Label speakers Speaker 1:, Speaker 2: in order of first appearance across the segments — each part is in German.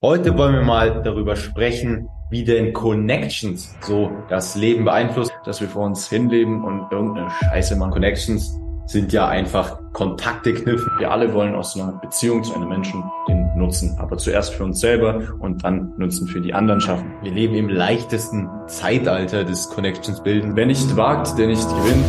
Speaker 1: Heute wollen wir mal darüber sprechen, wie denn Connections so das Leben beeinflussen, dass wir vor uns hinleben und irgendeine Scheiße machen. Connections sind ja einfach Kontakte knüpfen. Wir alle wollen aus einer Beziehung zu einem Menschen den Nutzen, aber zuerst für uns selber und dann Nutzen für die anderen schaffen. Wir leben im leichtesten Zeitalter des Connections bilden. Wer nicht wagt, der nicht gewinnt.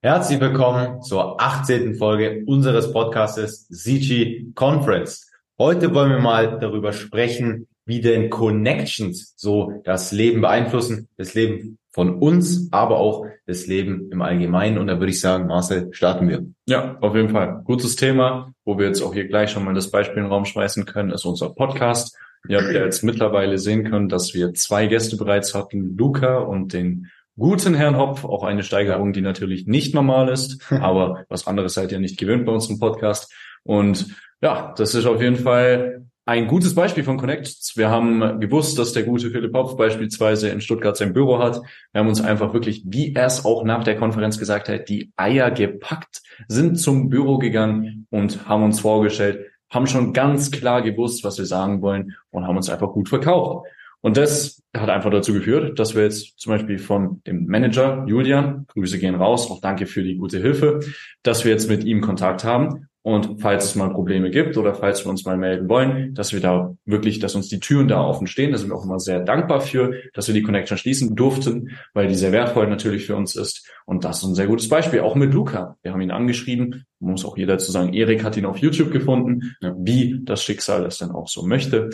Speaker 1: Herzlich willkommen zur 18. Folge unseres Podcastes CG Conference. Heute wollen wir mal darüber sprechen, wie denn Connections so das Leben beeinflussen, das Leben von uns, aber auch das Leben im Allgemeinen. Und da würde ich sagen, Marcel, starten wir.
Speaker 2: Ja, auf jeden Fall. Gutes Thema, wo wir jetzt auch hier gleich schon mal das Beispiel in den Raum schmeißen können, ist unser Podcast. Ihr habt ja jetzt mittlerweile sehen können, dass wir zwei Gäste bereits hatten, Luca und den guten Herrn Hopf, auch eine Steigerung, die natürlich nicht normal ist, aber was anderes seid ihr nicht gewöhnt bei unserem Podcast. Und ja, das ist auf jeden Fall ein gutes Beispiel von Connects. Wir haben gewusst, dass der gute Philipp Hopf beispielsweise in Stuttgart sein Büro hat. Wir haben uns einfach wirklich, wie er es auch nach der Konferenz gesagt hat, die Eier gepackt, sind zum Büro gegangen und haben uns vorgestellt, haben schon ganz klar gewusst, was wir sagen wollen und haben uns einfach gut verkauft. Und das hat einfach dazu geführt, dass wir jetzt zum Beispiel von dem Manager Julian, Grüße gehen raus, auch danke für die gute Hilfe, dass wir jetzt mit ihm Kontakt haben und falls es mal Probleme gibt oder falls wir uns mal melden wollen, dass wir da wirklich, dass uns die Türen da offen stehen. Da sind wir auch immer sehr dankbar für, dass wir die Connection schließen durften, weil die sehr wertvoll natürlich für uns ist. Und das ist ein sehr gutes Beispiel. Auch mit Luca. Wir haben ihn angeschrieben. Muss auch jeder zu sagen, Erik hat ihn auf YouTube gefunden, wie das Schicksal es dann auch so möchte.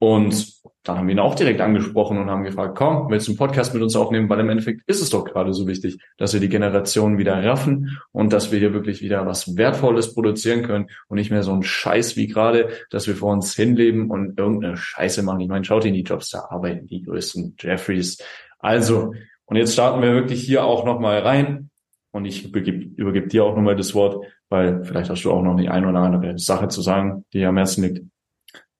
Speaker 2: Und dann haben wir ihn auch direkt angesprochen und haben gefragt, komm, willst du einen Podcast mit uns aufnehmen? Weil im Endeffekt ist es doch gerade so wichtig, dass wir die Generation wieder raffen und dass wir hier wirklich wieder was Wertvolles produzieren können und nicht mehr so ein Scheiß wie gerade, dass wir vor uns hinleben und irgendeine Scheiße machen. Ich meine, schaut in die Jobs, da arbeiten die größten Jeffreys. Also, und jetzt starten wir wirklich hier auch nochmal rein und ich übergebe, übergebe dir auch nochmal das Wort, weil vielleicht hast du auch noch die eine oder andere Sache zu sagen, die am Herzen liegt.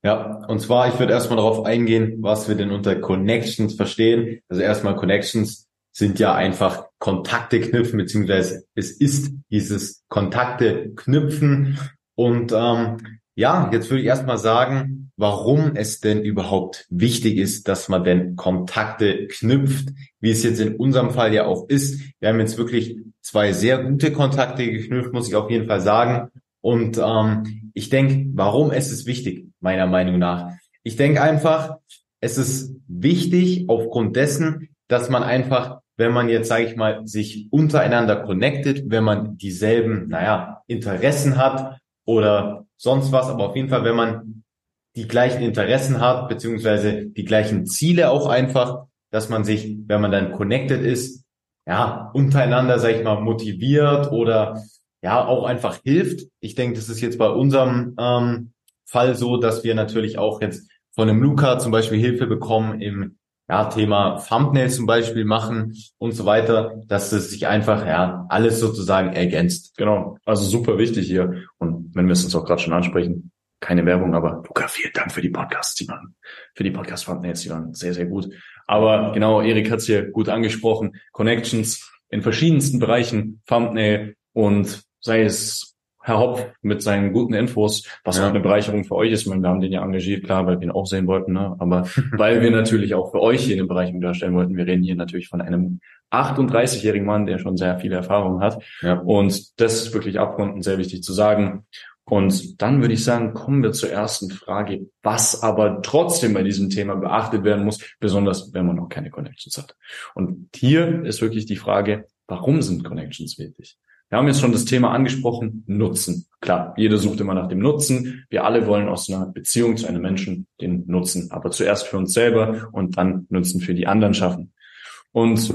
Speaker 1: Ja, und zwar, ich würde erstmal darauf eingehen, was wir denn unter Connections verstehen. Also erstmal Connections sind ja einfach Kontakte knüpfen, beziehungsweise es ist dieses Kontakte knüpfen. Und ähm, ja, jetzt würde ich erstmal sagen, warum es denn überhaupt wichtig ist, dass man denn Kontakte knüpft, wie es jetzt in unserem Fall ja auch ist. Wir haben jetzt wirklich zwei sehr gute Kontakte geknüpft, muss ich auf jeden Fall sagen. Und ähm, ich denke, warum ist es wichtig, meiner Meinung nach? Ich denke einfach, es ist wichtig aufgrund dessen, dass man einfach, wenn man jetzt, sage ich mal, sich untereinander connectet, wenn man dieselben, naja, Interessen hat oder sonst was, aber auf jeden Fall, wenn man die gleichen Interessen hat, beziehungsweise die gleichen Ziele auch einfach, dass man sich, wenn man dann connected ist, ja, untereinander, sage ich mal, motiviert oder ja auch einfach hilft. Ich denke, das ist jetzt bei unserem ähm, Fall so, dass wir natürlich auch jetzt von einem Luca zum Beispiel Hilfe bekommen im ja, Thema Thumbnail zum Beispiel machen und so weiter, dass es sich einfach ja alles sozusagen ergänzt.
Speaker 2: Genau, also super wichtig hier. Und wenn wir es uns auch gerade schon ansprechen, keine Werbung, aber Luca, vielen Dank für die Podcasts, die waren, für die Podcast-Thumbnails, die waren sehr, sehr gut. Aber genau, Erik hat es hier gut angesprochen. Connections in verschiedensten Bereichen, Thumbnail und sei es Herr Hopf mit seinen guten Infos, was ja. auch eine Bereicherung für euch ist. Meine, wir haben den ja engagiert, klar, weil wir ihn auch sehen wollten, ne? aber weil wir natürlich auch für euch hier eine Bereicherung darstellen wollten. Wir reden hier natürlich von einem 38-jährigen Mann, der schon sehr viele Erfahrungen hat. Ja. Und das ist wirklich abrunden sehr wichtig zu sagen. Und dann würde ich sagen, kommen wir zur ersten Frage, was aber trotzdem bei diesem Thema beachtet werden muss, besonders wenn man noch keine Connections hat. Und hier ist wirklich die Frage, warum sind Connections wichtig? Wir haben jetzt schon das Thema angesprochen, Nutzen. Klar, jeder sucht immer nach dem Nutzen. Wir alle wollen aus einer Beziehung zu einem Menschen den Nutzen, aber zuerst für uns selber und dann Nutzen für die anderen schaffen. Und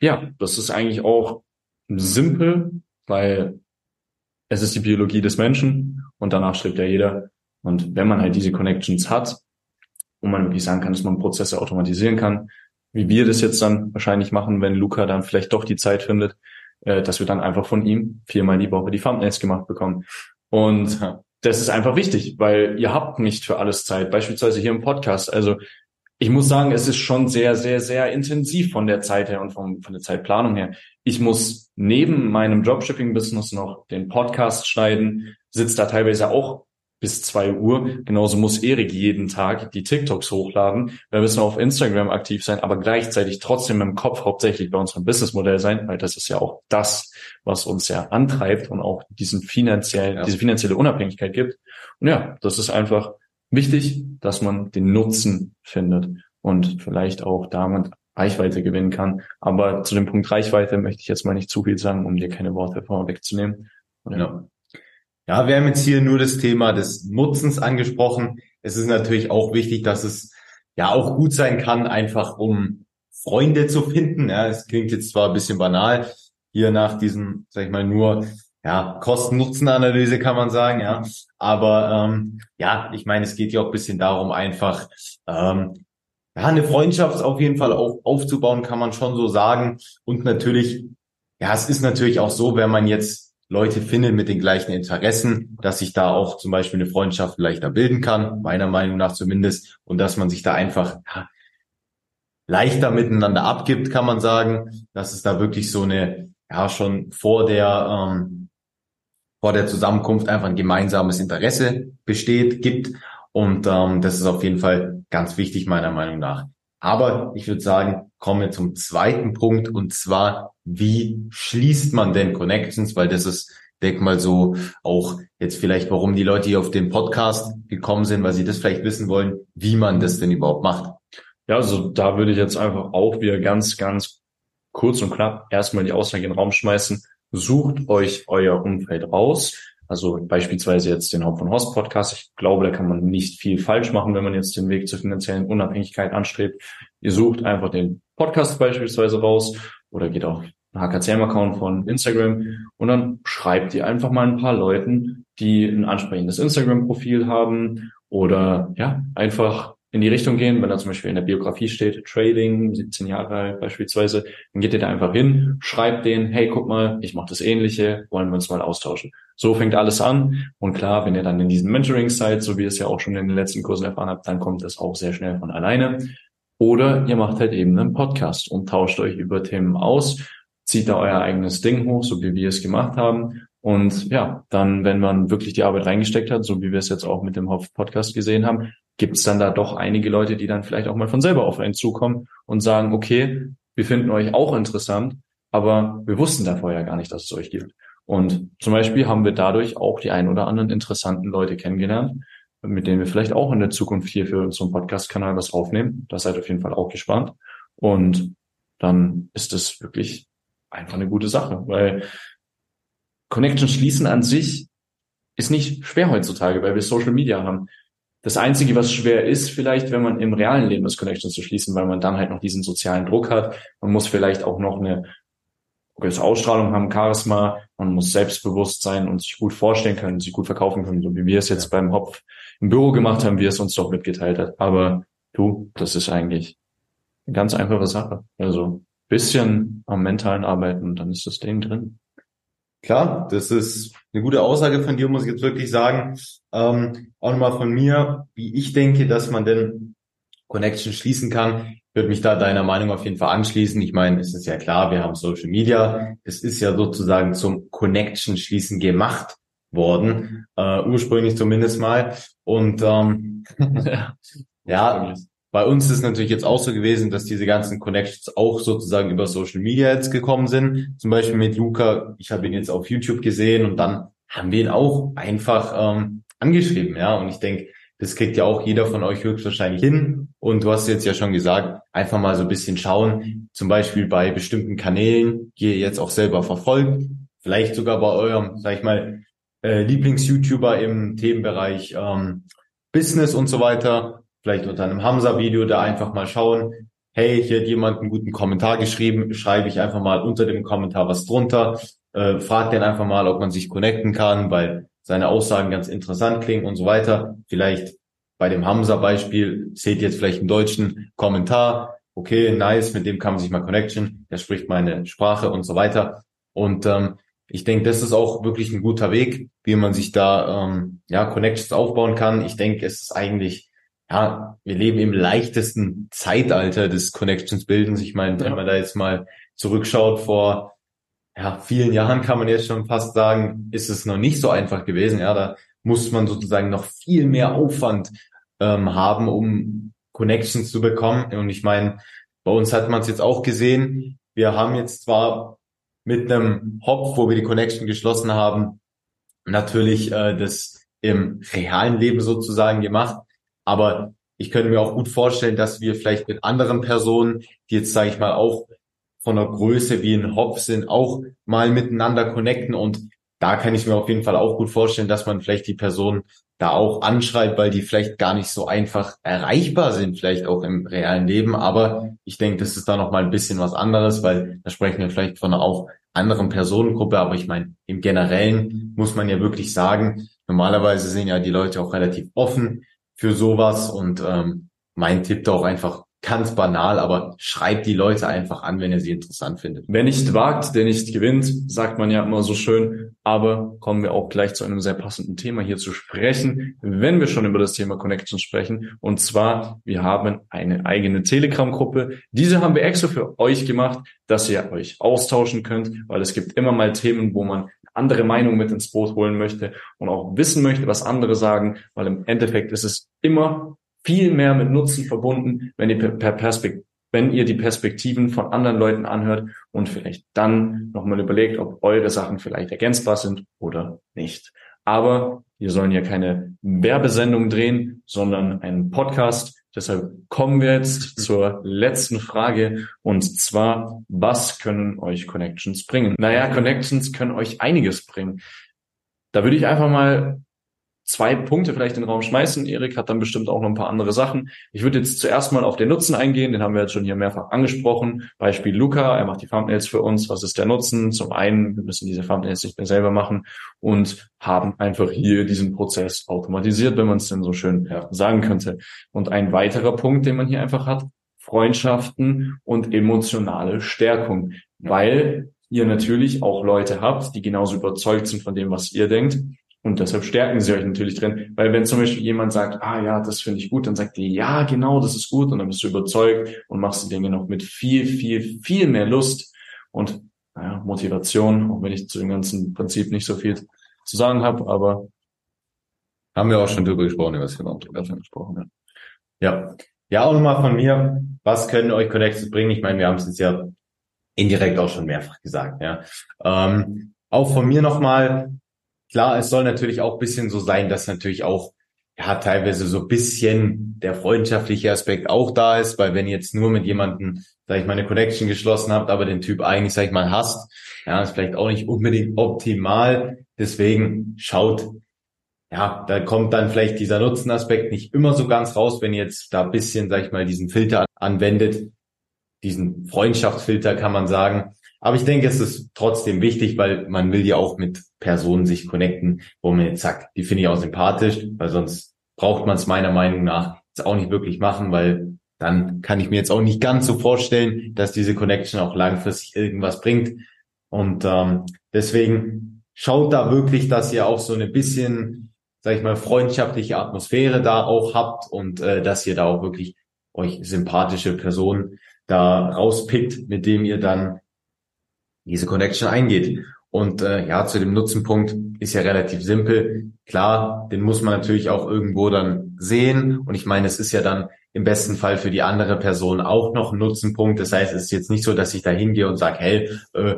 Speaker 2: ja, das ist eigentlich auch simpel, weil es ist die Biologie des Menschen und danach schreibt ja jeder. Und wenn man halt diese Connections hat und man wirklich sagen kann, dass man Prozesse automatisieren kann, wie wir das jetzt dann wahrscheinlich machen, wenn Luca dann vielleicht doch die Zeit findet, äh, dass wir dann einfach von ihm viermal die Woche die Thumbnails gemacht bekommen. Und das ist einfach wichtig, weil ihr habt nicht für alles Zeit, beispielsweise hier im Podcast. Also ich muss sagen, es ist schon sehr, sehr, sehr intensiv von der Zeit her und von, von der Zeitplanung her. Ich muss neben meinem Dropshipping-Business noch den Podcast schneiden, sitze da teilweise auch bis zwei Uhr. Genauso muss Erik jeden Tag die TikToks hochladen. Wir müssen auf Instagram aktiv sein, aber gleichzeitig trotzdem im Kopf hauptsächlich bei unserem Businessmodell sein, weil das ist ja auch das, was uns ja antreibt und auch diesen finanziellen, ja. diese finanzielle Unabhängigkeit gibt. Und ja, das ist einfach wichtig, dass man den Nutzen findet und vielleicht auch damit Reichweite gewinnen kann. Aber zu dem Punkt Reichweite möchte ich jetzt mal nicht zu viel sagen, um dir keine Worte vorwegzunehmen.
Speaker 1: Ja. Ja, wir haben jetzt hier nur das Thema des Nutzens angesprochen. Es ist natürlich auch wichtig, dass es ja auch gut sein kann, einfach um Freunde zu finden. Ja, es klingt jetzt zwar ein bisschen banal, hier nach diesem, sag ich mal, nur ja, Kosten-Nutzen-Analyse kann man sagen, ja. Aber ähm, ja, ich meine, es geht ja auch ein bisschen darum, einfach ähm, ja, eine Freundschaft auf jeden Fall auf, aufzubauen, kann man schon so sagen. Und natürlich, ja, es ist natürlich auch so, wenn man jetzt Leute findet mit den gleichen Interessen, dass sich da auch zum Beispiel eine Freundschaft leichter bilden kann, meiner Meinung nach zumindest, und dass man sich da einfach ja, leichter miteinander abgibt, kann man sagen, dass es da wirklich so eine, ja, schon vor der, ähm, vor der Zusammenkunft einfach ein gemeinsames Interesse besteht, gibt und ähm, das ist auf jeden Fall ganz wichtig meiner Meinung nach. Aber ich würde sagen, kommen wir zum zweiten Punkt und zwar, wie schließt man denn Connections? Weil das ist, denk mal so, auch jetzt vielleicht, warum die Leute hier auf den Podcast gekommen sind, weil sie das vielleicht wissen wollen, wie man das denn überhaupt macht.
Speaker 2: Ja, also da würde ich jetzt einfach auch wieder ganz, ganz kurz und knapp erstmal die Aussage in den Raum schmeißen. Sucht euch euer Umfeld raus also beispielsweise jetzt den Haupt von Horst Podcast. Ich glaube, da kann man nicht viel falsch machen, wenn man jetzt den Weg zur finanziellen Unabhängigkeit anstrebt. Ihr sucht einfach den Podcast beispielsweise raus oder geht auf den HKCM-Account von Instagram und dann schreibt ihr einfach mal ein paar Leuten, die ein ansprechendes Instagram-Profil haben oder ja, einfach in die Richtung gehen, wenn da zum Beispiel in der Biografie steht, Trading, 17 Jahre alt beispielsweise, dann geht ihr da einfach hin, schreibt denen, hey, guck mal, ich mache das Ähnliche, wollen wir uns mal austauschen. So fängt alles an. Und klar, wenn ihr dann in diesen Mentoring seid, so wie ihr es ja auch schon in den letzten Kursen erfahren habt, dann kommt das auch sehr schnell von alleine. Oder ihr macht halt eben einen Podcast und tauscht euch über Themen aus, zieht da euer eigenes Ding hoch, so wie wir es gemacht haben. Und ja, dann, wenn man wirklich die Arbeit reingesteckt hat, so wie wir es jetzt auch mit dem Hopf-Podcast gesehen haben, gibt es dann da doch einige Leute, die dann vielleicht auch mal von selber auf einen zukommen und sagen, okay, wir finden euch auch interessant, aber wir wussten da vorher gar nicht, dass es euch gibt. Und zum Beispiel haben wir dadurch auch die ein oder anderen interessanten Leute kennengelernt, mit denen wir vielleicht auch in der Zukunft hier für unseren Podcast-Kanal was aufnehmen. Da seid auf jeden Fall auch gespannt. Und dann ist es wirklich einfach eine gute Sache, weil Connection schließen an sich ist nicht schwer heutzutage, weil wir Social Media haben. Das Einzige, was schwer ist, vielleicht, wenn man im realen Leben das Connection zu schließen, weil man dann halt noch diesen sozialen Druck hat. Man muss vielleicht auch noch eine gewisse Ausstrahlung haben, Charisma. Man muss selbstbewusst sein und sich gut vorstellen können, sich gut verkaufen können, so wie wir es jetzt beim Hopf im Büro gemacht haben, wie es uns doch mitgeteilt hat. Aber du, das ist eigentlich eine ganz einfache Sache. Also bisschen am mentalen Arbeiten und dann ist das Ding drin.
Speaker 1: Klar, das ist eine gute Aussage von dir, muss ich jetzt wirklich sagen. Ähm, auch nochmal von mir, wie ich denke, dass man denn Connection schließen kann. Ich würde mich da deiner Meinung auf jeden Fall anschließen. Ich meine, es ist ja klar, wir haben Social Media. Es ist ja sozusagen zum Connection schließen gemacht worden, äh, ursprünglich zumindest mal. Und ähm, ja, bei uns ist natürlich jetzt auch so gewesen, dass diese ganzen Connections auch sozusagen über Social Media jetzt gekommen sind. Zum Beispiel mit Luca, ich habe ihn jetzt auf YouTube gesehen und dann haben wir ihn auch einfach ähm, angeschrieben, ja. Und ich denke, das kriegt ja auch jeder von euch höchstwahrscheinlich hin. Und du hast jetzt ja schon gesagt, einfach mal so ein bisschen schauen, zum Beispiel bei bestimmten Kanälen, die ihr jetzt auch selber verfolgt, vielleicht sogar bei eurem, sag ich mal, äh, Lieblings-YouTuber im Themenbereich ähm, Business und so weiter vielleicht unter einem Hamza-Video da einfach mal schauen, hey, hier hat jemand einen guten Kommentar geschrieben, schreibe ich einfach mal unter dem Kommentar was drunter, äh, frag den einfach mal, ob man sich connecten kann, weil seine Aussagen ganz interessant klingen und so weiter. Vielleicht bei dem Hamza-Beispiel seht ihr jetzt vielleicht einen deutschen Kommentar, okay, nice, mit dem kann man sich mal connection, der spricht meine Sprache und so weiter. Und ähm, ich denke, das ist auch wirklich ein guter Weg, wie man sich da ähm, ja Connections aufbauen kann. Ich denke, es ist eigentlich ja, wir leben im leichtesten Zeitalter des Connections Bildens. Ich meine, wenn man da jetzt mal zurückschaut vor ja, vielen Jahren kann man jetzt schon fast sagen, ist es noch nicht so einfach gewesen. Ja, da muss man sozusagen noch viel mehr Aufwand ähm, haben, um Connections zu bekommen. Und ich meine, bei uns hat man es jetzt auch gesehen. Wir haben jetzt zwar mit einem Hop, wo wir die Connection geschlossen haben, natürlich äh, das im realen Leben sozusagen gemacht. Aber ich könnte mir auch gut vorstellen, dass wir vielleicht mit anderen Personen, die jetzt, sage ich mal, auch von der Größe wie ein Hopf sind, auch mal miteinander connecten. Und da kann ich mir auf jeden Fall auch gut vorstellen, dass man vielleicht die Person da auch anschreibt, weil die vielleicht gar nicht so einfach erreichbar sind, vielleicht auch im realen Leben. Aber ich denke, das ist da noch mal ein bisschen was anderes, weil da sprechen wir vielleicht von einer auch anderen Personengruppe. Aber ich meine, im Generellen muss man ja wirklich sagen, normalerweise sind ja die Leute auch relativ offen für sowas und ähm, mein Tipp da auch einfach ganz banal, aber schreibt die Leute einfach an, wenn ihr sie interessant findet.
Speaker 2: Wer nicht wagt, der nicht gewinnt, sagt man ja immer so schön. Aber kommen wir auch gleich zu einem sehr passenden Thema hier zu sprechen, wenn wir schon über das Thema Connection sprechen. Und zwar, wir haben eine eigene Telegram-Gruppe. Diese haben wir extra für euch gemacht, dass ihr euch austauschen könnt, weil es gibt immer mal Themen, wo man andere Meinung mit ins Boot holen möchte und auch wissen möchte, was andere sagen, weil im Endeffekt ist es immer viel mehr mit Nutzen verbunden, wenn ihr per Perspekt wenn ihr die Perspektiven von anderen Leuten anhört und vielleicht dann nochmal überlegt, ob eure Sachen vielleicht ergänzbar sind oder nicht. Aber wir sollen ja keine Werbesendung drehen, sondern einen Podcast. Deshalb kommen wir jetzt zur letzten Frage und zwar, was können euch Connections bringen? Naja, Connections können euch einiges bringen. Da würde ich einfach mal zwei Punkte vielleicht in den Raum schmeißen. Erik hat dann bestimmt auch noch ein paar andere Sachen. Ich würde jetzt zuerst mal auf den Nutzen eingehen, den haben wir jetzt schon hier mehrfach angesprochen. Beispiel Luca, er macht die Thumbnails für uns. Was ist der Nutzen? Zum einen, wir müssen diese Thumbnails nicht mehr selber machen und haben einfach hier diesen Prozess automatisiert, wenn man es denn so schön sagen könnte. Und ein weiterer Punkt, den man hier einfach hat, Freundschaften und emotionale Stärkung, weil ihr natürlich auch Leute habt, die genauso überzeugt sind von dem, was ihr denkt und deshalb stärken sie euch natürlich drin. Weil wenn zum Beispiel jemand sagt, ah ja, das finde ich gut, dann sagt ihr, ja, genau, das ist gut. Und dann bist du überzeugt und machst die Dinge noch mit viel, viel, viel mehr Lust und naja, Motivation, auch wenn ich zu dem ganzen Prinzip nicht so viel zu sagen habe, aber
Speaker 1: haben wir auch schon drüber gesprochen, über das Thema schon gesprochen. Ja. ja. Ja, auch nochmal von mir. Was können euch Connections bringen? Ich meine, wir haben es jetzt ja indirekt auch schon mehrfach gesagt, ja. Ähm, auch von mir nochmal, Klar, es soll natürlich auch bisschen so sein, dass natürlich auch ja teilweise so bisschen der freundschaftliche Aspekt auch da ist, weil wenn ihr jetzt nur mit jemandem, sag ich mal, eine Connection geschlossen habt, aber den Typ eigentlich, sag ich mal, hasst, ja, ist vielleicht auch nicht unbedingt optimal. Deswegen schaut, ja, da kommt dann vielleicht dieser Nutzenaspekt nicht immer so ganz raus, wenn ihr jetzt da bisschen, sag ich mal, diesen Filter anwendet, diesen Freundschaftsfilter kann man sagen. Aber ich denke, es ist trotzdem wichtig, weil man will ja auch mit Personen sich connecten, wo man jetzt sagt, die finde ich auch sympathisch, weil sonst braucht man es meiner Meinung nach jetzt auch nicht wirklich machen, weil dann kann ich mir jetzt auch nicht ganz so vorstellen, dass diese Connection auch langfristig irgendwas bringt. Und ähm, deswegen schaut da wirklich, dass ihr auch so eine bisschen, sag ich mal, freundschaftliche Atmosphäre da auch habt und äh, dass ihr da auch wirklich euch sympathische Personen da rauspickt, mit dem ihr dann diese Connection eingeht. Und äh, ja, zu dem Nutzenpunkt ist ja relativ simpel. Klar, den muss man natürlich auch irgendwo dann sehen. Und ich meine, es ist ja dann im besten Fall für die andere Person auch noch ein Nutzenpunkt. Das heißt, es ist jetzt nicht so, dass ich da hingehe und sage, hey, äh,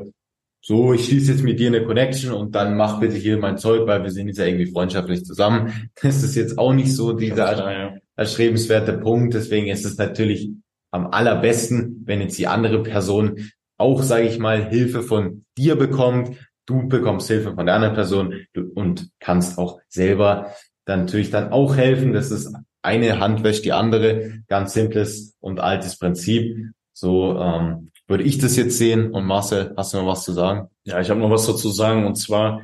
Speaker 1: so, ich schließe jetzt mit dir eine Connection und dann mach bitte hier mein Zeug, weil wir sind jetzt ja irgendwie freundschaftlich zusammen. Das ist jetzt auch nicht so dieser erstrebenswerte Punkt. Deswegen ist es natürlich am allerbesten, wenn jetzt die andere Person auch, sage ich mal, Hilfe von dir bekommt. Du bekommst Hilfe von der anderen Person und kannst auch selber dann natürlich dann auch helfen. Das ist eine Hand wäscht die andere. Ganz simples und altes Prinzip. So ähm, würde ich das jetzt sehen. Und Marcel, hast du noch was zu sagen?
Speaker 2: Ja, ich habe noch was dazu sagen. Und zwar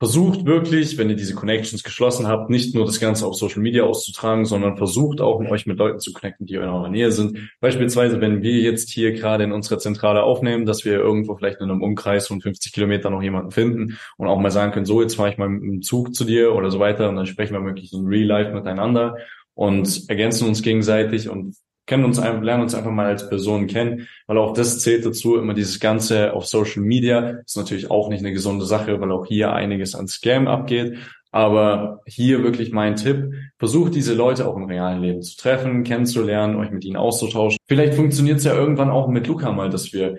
Speaker 2: versucht wirklich, wenn ihr diese Connections geschlossen habt, nicht nur das Ganze auf Social Media auszutragen, sondern versucht auch, euch mit Leuten zu connecten, die in eurer Nähe sind. Beispielsweise, wenn wir jetzt hier gerade in unserer Zentrale aufnehmen, dass wir irgendwo vielleicht in einem Umkreis von 50 Kilometern noch jemanden finden und auch mal sagen können, so, jetzt fahre ich mal mit dem Zug zu dir oder so weiter und dann sprechen wir wirklich in Real Life miteinander und ergänzen uns gegenseitig und kennen uns einfach, lernen uns einfach mal als Person kennen, weil auch das zählt dazu, immer dieses Ganze auf Social Media ist natürlich auch nicht eine gesunde Sache, weil auch hier einiges an Scam abgeht. Aber hier wirklich mein Tipp, versucht diese Leute auch im realen Leben zu treffen, kennenzulernen, euch mit ihnen auszutauschen. Vielleicht funktioniert es ja irgendwann auch mit Luca mal, dass wir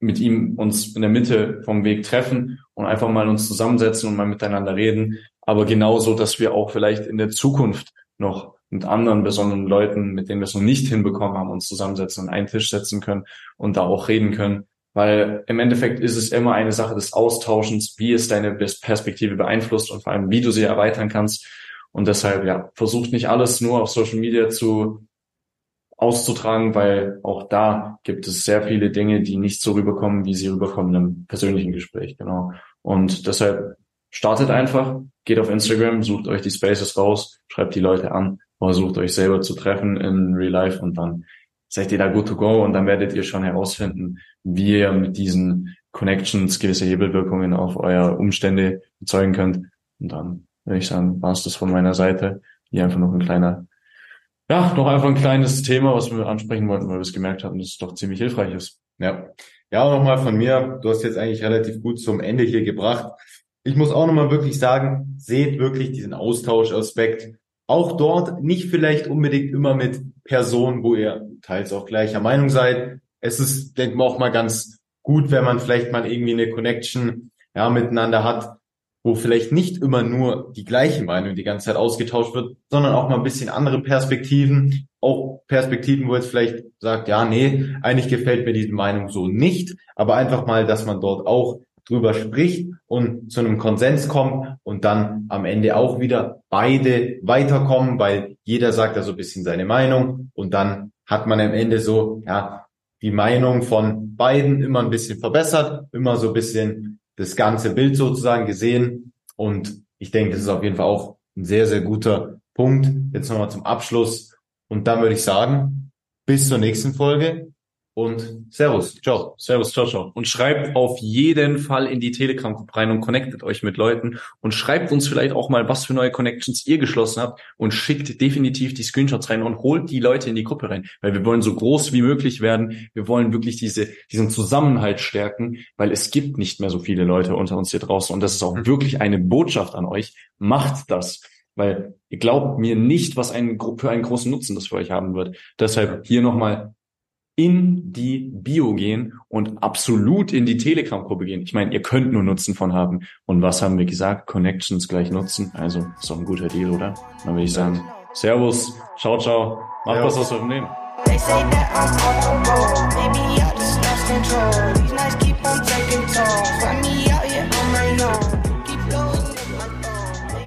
Speaker 2: mit ihm uns in der Mitte vom Weg treffen und einfach mal uns zusammensetzen und mal miteinander reden. Aber genauso, dass wir auch vielleicht in der Zukunft noch mit anderen besonderen Leuten, mit denen wir es noch nicht hinbekommen haben, uns zusammensetzen, an einen Tisch setzen können und da auch reden können. Weil im Endeffekt ist es immer eine Sache des Austauschens, wie es deine Perspektive beeinflusst und vor allem, wie du sie erweitern kannst. Und deshalb, ja, versucht nicht alles nur auf Social Media zu auszutragen, weil auch da gibt es sehr viele Dinge, die nicht so rüberkommen, wie sie rüberkommen im persönlichen Gespräch, genau. Und deshalb startet einfach, geht auf Instagram, sucht euch die Spaces raus, schreibt die Leute an, versucht euch selber zu treffen in Real Life und dann seid ihr da good to go und dann werdet ihr schon herausfinden, wie ihr mit diesen Connections gewisse Hebelwirkungen auf eure Umstände erzeugen könnt. Und dann würde ich sagen, war es das von meiner Seite. Hier einfach noch ein kleiner ja, noch einfach ein kleines Thema, was wir ansprechen wollten, weil wir es gemerkt haben, dass es doch ziemlich hilfreich ist.
Speaker 1: Ja. Ja, auch nochmal von mir. Du hast jetzt eigentlich relativ gut zum Ende hier gebracht. Ich muss auch nochmal wirklich sagen, seht wirklich diesen Austauschaspekt. Auch dort nicht vielleicht unbedingt immer mit Personen, wo ihr teils auch gleicher Meinung seid. Es ist, denke ich auch mal ganz gut, wenn man vielleicht mal irgendwie eine Connection ja, miteinander hat, wo vielleicht nicht immer nur die gleiche Meinung die ganze Zeit ausgetauscht wird, sondern auch mal ein bisschen andere Perspektiven, auch Perspektiven, wo jetzt vielleicht sagt, ja, nee, eigentlich gefällt mir diese Meinung so nicht, aber einfach mal, dass man dort auch drüber spricht und zu einem Konsens kommt und dann am Ende auch wieder beide weiterkommen, weil jeder sagt da so ein bisschen seine Meinung und dann hat man am Ende so, ja, die Meinung von beiden immer ein bisschen verbessert, immer so ein bisschen das ganze Bild sozusagen gesehen. Und ich denke, das ist auf jeden Fall auch ein sehr, sehr guter Punkt. Jetzt nochmal zum Abschluss. Und dann würde ich sagen, bis zur nächsten Folge und Servus, ciao.
Speaker 2: Servus, ciao, ciao. Und schreibt auf jeden Fall in die Telegram-Gruppe rein und connectet euch mit Leuten und schreibt uns vielleicht auch mal, was für neue Connections ihr geschlossen habt und schickt definitiv die Screenshots rein und holt die Leute in die Gruppe rein, weil wir wollen so groß wie möglich werden. Wir wollen wirklich diese, diesen Zusammenhalt stärken, weil es gibt nicht mehr so viele Leute unter uns hier draußen und das ist auch wirklich eine Botschaft an euch. Macht das. Weil ihr glaubt mir nicht, was ein, für einen großen Nutzen das für euch haben wird. Deshalb hier nochmal in die Bio gehen und absolut in die Telegram-Gruppe gehen. Ich meine, ihr könnt nur Nutzen von haben. Und was haben wir gesagt? Connections gleich Nutzen. Also ist doch ein guter Deal, oder? Dann würde ich sagen, Servus, ciao, ciao. Macht was aus eurem Leben. They say that I'm on the road. Maybe I just lost control. These nights keep on taking toll. Find me out here on my own.